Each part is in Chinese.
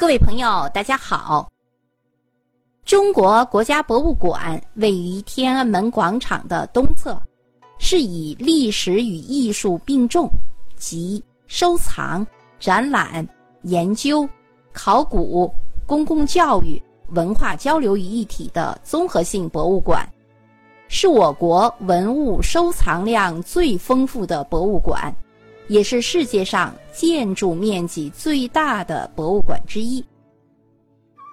各位朋友，大家好。中国国家博物馆位于天安门广场的东侧，是以历史与艺术并重，集收藏、展览、研究、考古、公共教育、文化交流于一体的综合性博物馆，是我国文物收藏量最丰富的博物馆。也是世界上建筑面积最大的博物馆之一。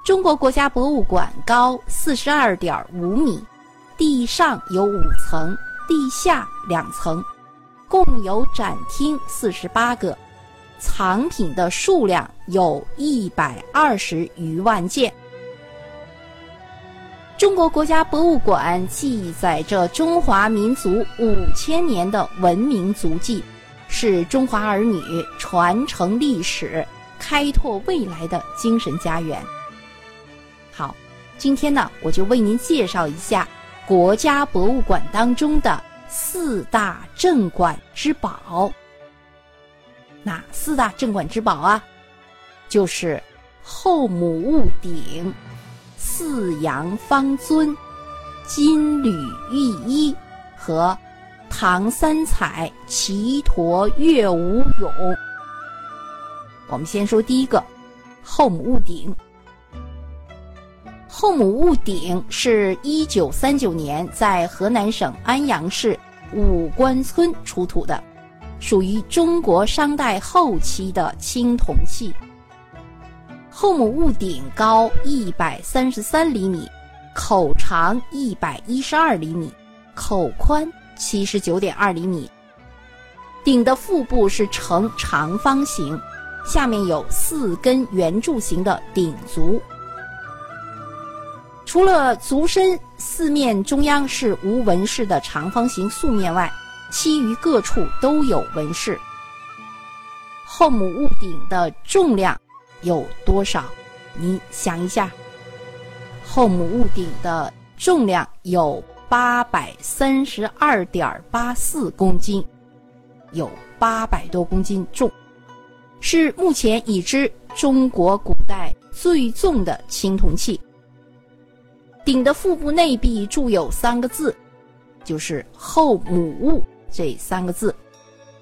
中国国家博物馆高四十二点五米，地上有五层，地下两层，共有展厅四十八个，藏品的数量有一百二十余万件。中国国家博物馆记载着中华民族五千年的文明足迹。是中华儿女传承历史、开拓未来的精神家园。好，今天呢，我就为您介绍一下国家博物馆当中的四大镇馆之宝。哪四大镇馆之宝啊？就是后母戊鼎、四羊方尊、金缕玉衣和。唐三彩齐陀月舞俑。我们先说第一个，后母戊鼎。后母戊鼎是一九三九年在河南省安阳市武关村出土的，属于中国商代后期的青铜器。后母戊鼎高一百三十三厘米，口长一百一十二厘米，口宽。七十九点二厘米，鼎的腹部是呈长方形，下面有四根圆柱形的鼎足。除了足身四面中央是无纹饰的长方形素面外，其余各处都有纹饰。后母戊鼎的重量有多少？你想一下，后母戊鼎的重量有。八百三十二点八四公斤，有八百多公斤重，是目前已知中国古代最重的青铜器。鼎的腹部内壁铸有三个字，就是“后母戊”这三个字。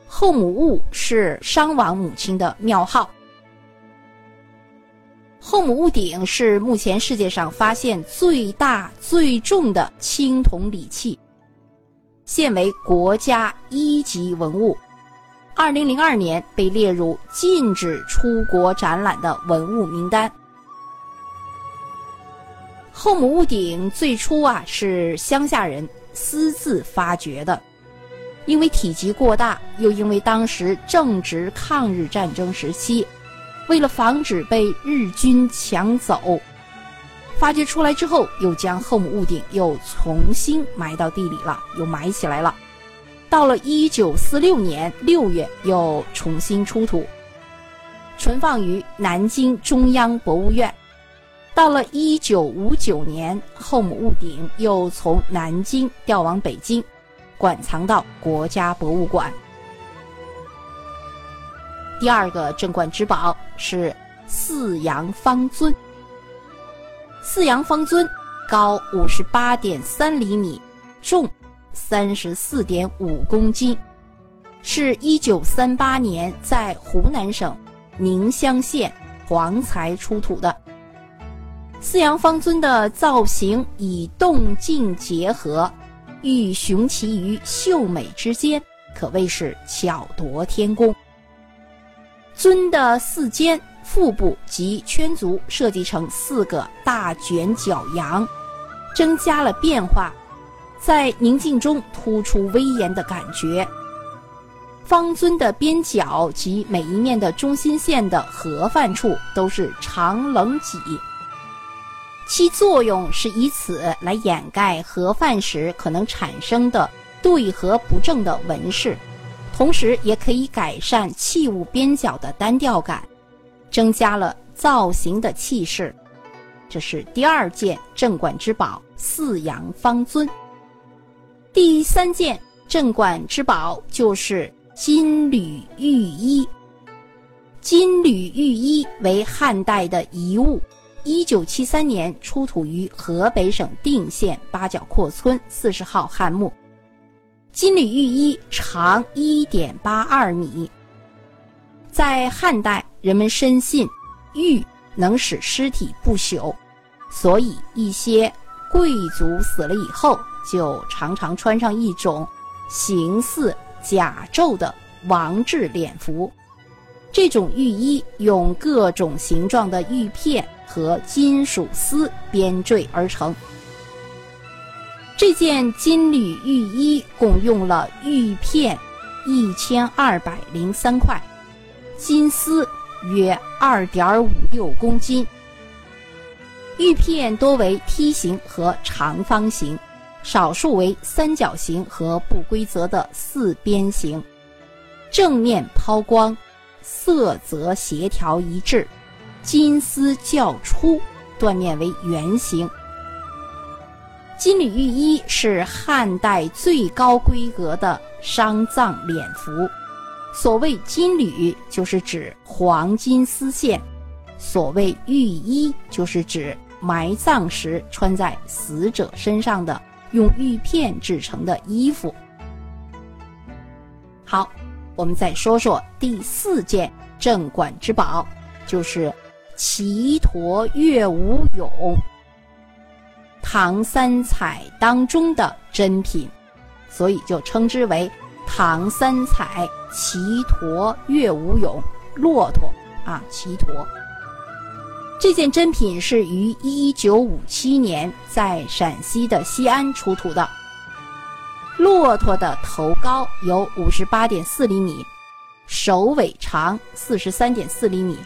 后母戊是商王母亲的庙号。后母戊鼎是目前世界上发现最大最重的青铜礼器，现为国家一级文物。二零零二年被列入禁止出国展览的文物名单。后母戊鼎最初啊是乡下人私自发掘的，因为体积过大，又因为当时正值抗日战争时期。为了防止被日军抢走，发掘出来之后，又将后母戊鼎又重新埋到地里了，又埋起来了。到了一九四六年六月，又重新出土，存放于南京中央博物院。到了一九五九年，后母戊鼎又从南京调往北京，馆藏到国家博物馆。第二个镇馆之宝是四羊方尊。四羊方尊高五十八点三厘米，重三十四点五公斤，是一九三八年在湖南省宁乡县黄材出土的。四羊方尊的造型以动静结合，欲雄奇于秀美之间，可谓是巧夺天工。尊的四肩、腹部及圈足设计成四个大卷角羊，增加了变化，在宁静中突出威严的感觉。方尊的边角及每一面的中心线的合范处都是长棱脊，其作用是以此来掩盖合范时可能产生的对合不正的纹饰。同时，也可以改善器物边角的单调感，增加了造型的气势。这是第二件镇馆之宝——四羊方尊。第三件镇馆之宝就是金缕玉衣。金缕玉衣为汉代的遗物，一九七三年出土于河北省定县八角廓村四十号汉墓。金缕玉衣长一点八二米。在汉代，人们深信玉能使尸体不朽，所以一些贵族死了以后，就常常穿上一种形似甲胄的王制殓服。这种玉衣用各种形状的玉片和金属丝编缀而成。这件金缕玉衣共用了玉片一千二百零三块，金丝约二点五六公斤。玉片多为梯形和长方形，少数为三角形和不规则的四边形，正面抛光。色泽协调一致，金丝较粗，断面为圆形。金缕玉衣是汉代最高规格的丧葬殓服。所谓金缕，就是指黄金丝线；所谓玉衣，就是指埋葬时穿在死者身上的用玉片制成的衣服。好。我们再说说第四件镇馆之宝，就是齐陀月舞俑，唐三彩当中的珍品，所以就称之为唐三彩齐陀乐舞俑——骆驼啊，齐陀。这件珍品是于一九五七年在陕西的西安出土的。骆驼的头高有五十八点四厘米，首尾长四十三点四厘米，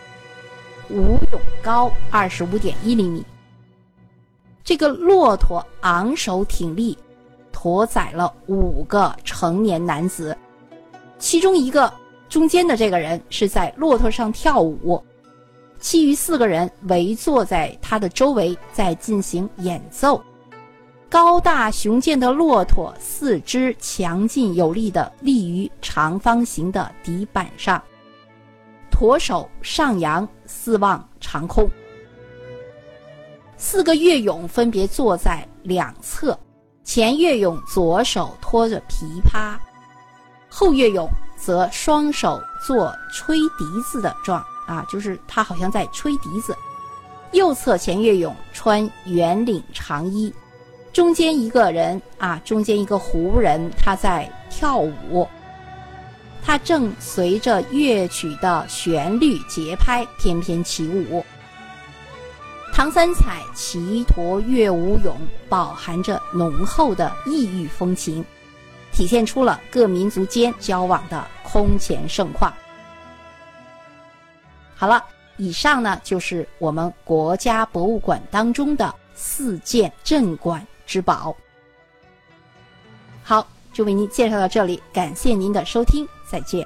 舞俑高二十五点一厘米。这个骆驼昂首挺立，驮载了五个成年男子，其中一个中间的这个人是在骆驼上跳舞，其余四个人围坐在他的周围，在进行演奏。高大雄健的骆驼，四肢强劲有力的立于长方形的底板上，驼首上扬，四望长空。四个乐俑分别坐在两侧，前乐俑左手托着琵琶，后乐俑则双手做吹笛子的状啊，就是他好像在吹笛子。右侧前乐俑穿圆领长衣。中间一个人啊，中间一个胡人，他在跳舞。他正随着乐曲的旋律节拍翩翩起舞。唐三彩骑驼乐舞俑饱含着浓厚的异域风情，体现出了各民族间交往的空前盛况。好了，以上呢就是我们国家博物馆当中的四件镇馆。之宝，好，就为您介绍到这里，感谢您的收听，再见。